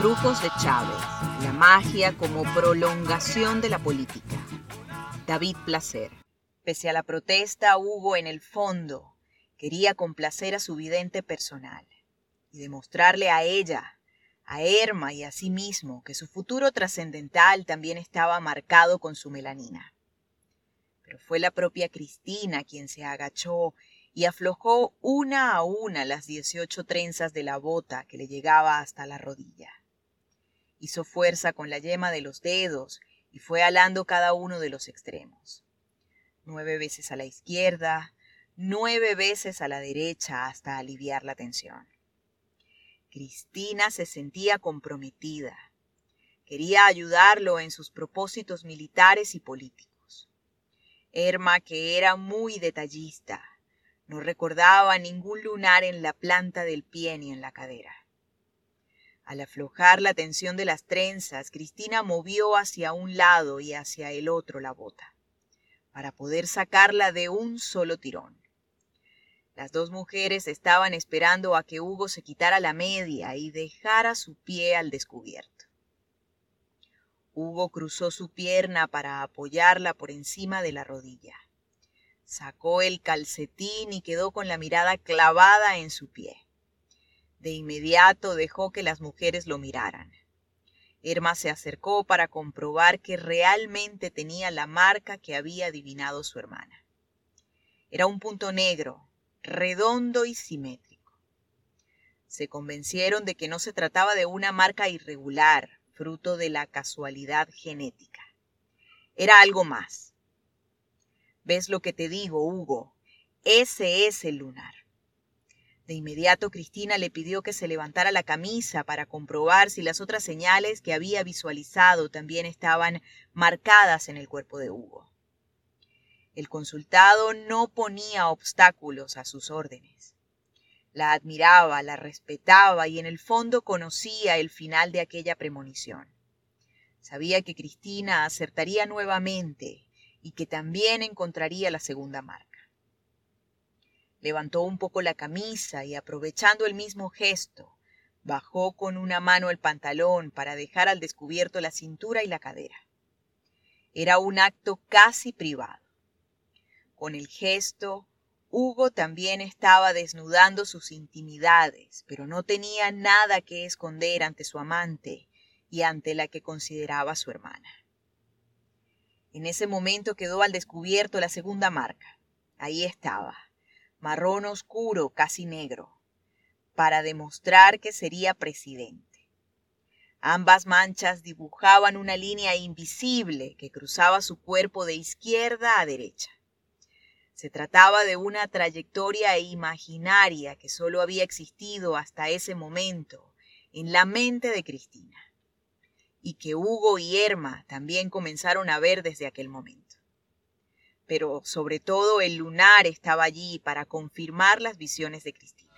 Brujos de Chávez, la magia como prolongación de la política. David Placer. Pese a la protesta, Hugo en el fondo quería complacer a su vidente personal y demostrarle a ella, a Erma y a sí mismo que su futuro trascendental también estaba marcado con su melanina. Pero fue la propia Cristina quien se agachó y aflojó una a una las dieciocho trenzas de la bota que le llegaba hasta la rodilla. Hizo fuerza con la yema de los dedos y fue alando cada uno de los extremos. Nueve veces a la izquierda, nueve veces a la derecha hasta aliviar la tensión. Cristina se sentía comprometida. Quería ayudarlo en sus propósitos militares y políticos. Erma, que era muy detallista, no recordaba ningún lunar en la planta del pie ni en la cadera. Al aflojar la tensión de las trenzas, Cristina movió hacia un lado y hacia el otro la bota, para poder sacarla de un solo tirón. Las dos mujeres estaban esperando a que Hugo se quitara la media y dejara su pie al descubierto. Hugo cruzó su pierna para apoyarla por encima de la rodilla. Sacó el calcetín y quedó con la mirada clavada en su pie. De inmediato dejó que las mujeres lo miraran. Irma se acercó para comprobar que realmente tenía la marca que había adivinado su hermana. Era un punto negro, redondo y simétrico. Se convencieron de que no se trataba de una marca irregular, fruto de la casualidad genética. Era algo más ¿Ves lo que te digo, Hugo? Ese es el lunar. De inmediato Cristina le pidió que se levantara la camisa para comprobar si las otras señales que había visualizado también estaban marcadas en el cuerpo de Hugo. El consultado no ponía obstáculos a sus órdenes. La admiraba, la respetaba y en el fondo conocía el final de aquella premonición. Sabía que Cristina acertaría nuevamente y que también encontraría la segunda marca. Levantó un poco la camisa y aprovechando el mismo gesto, bajó con una mano el pantalón para dejar al descubierto la cintura y la cadera. Era un acto casi privado. Con el gesto, Hugo también estaba desnudando sus intimidades, pero no tenía nada que esconder ante su amante y ante la que consideraba su hermana. En ese momento quedó al descubierto la segunda marca. Ahí estaba, marrón oscuro, casi negro, para demostrar que sería presidente. Ambas manchas dibujaban una línea invisible que cruzaba su cuerpo de izquierda a derecha. Se trataba de una trayectoria imaginaria que solo había existido hasta ese momento en la mente de Cristina y que Hugo y Erma también comenzaron a ver desde aquel momento. Pero sobre todo el lunar estaba allí para confirmar las visiones de Cristina.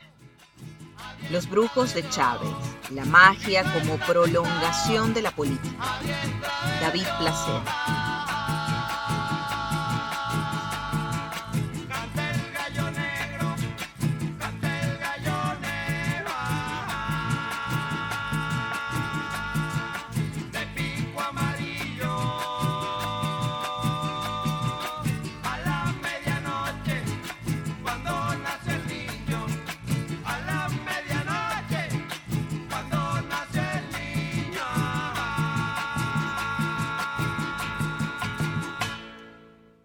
Los brujos de Chávez, la magia como prolongación de la política. David Placer.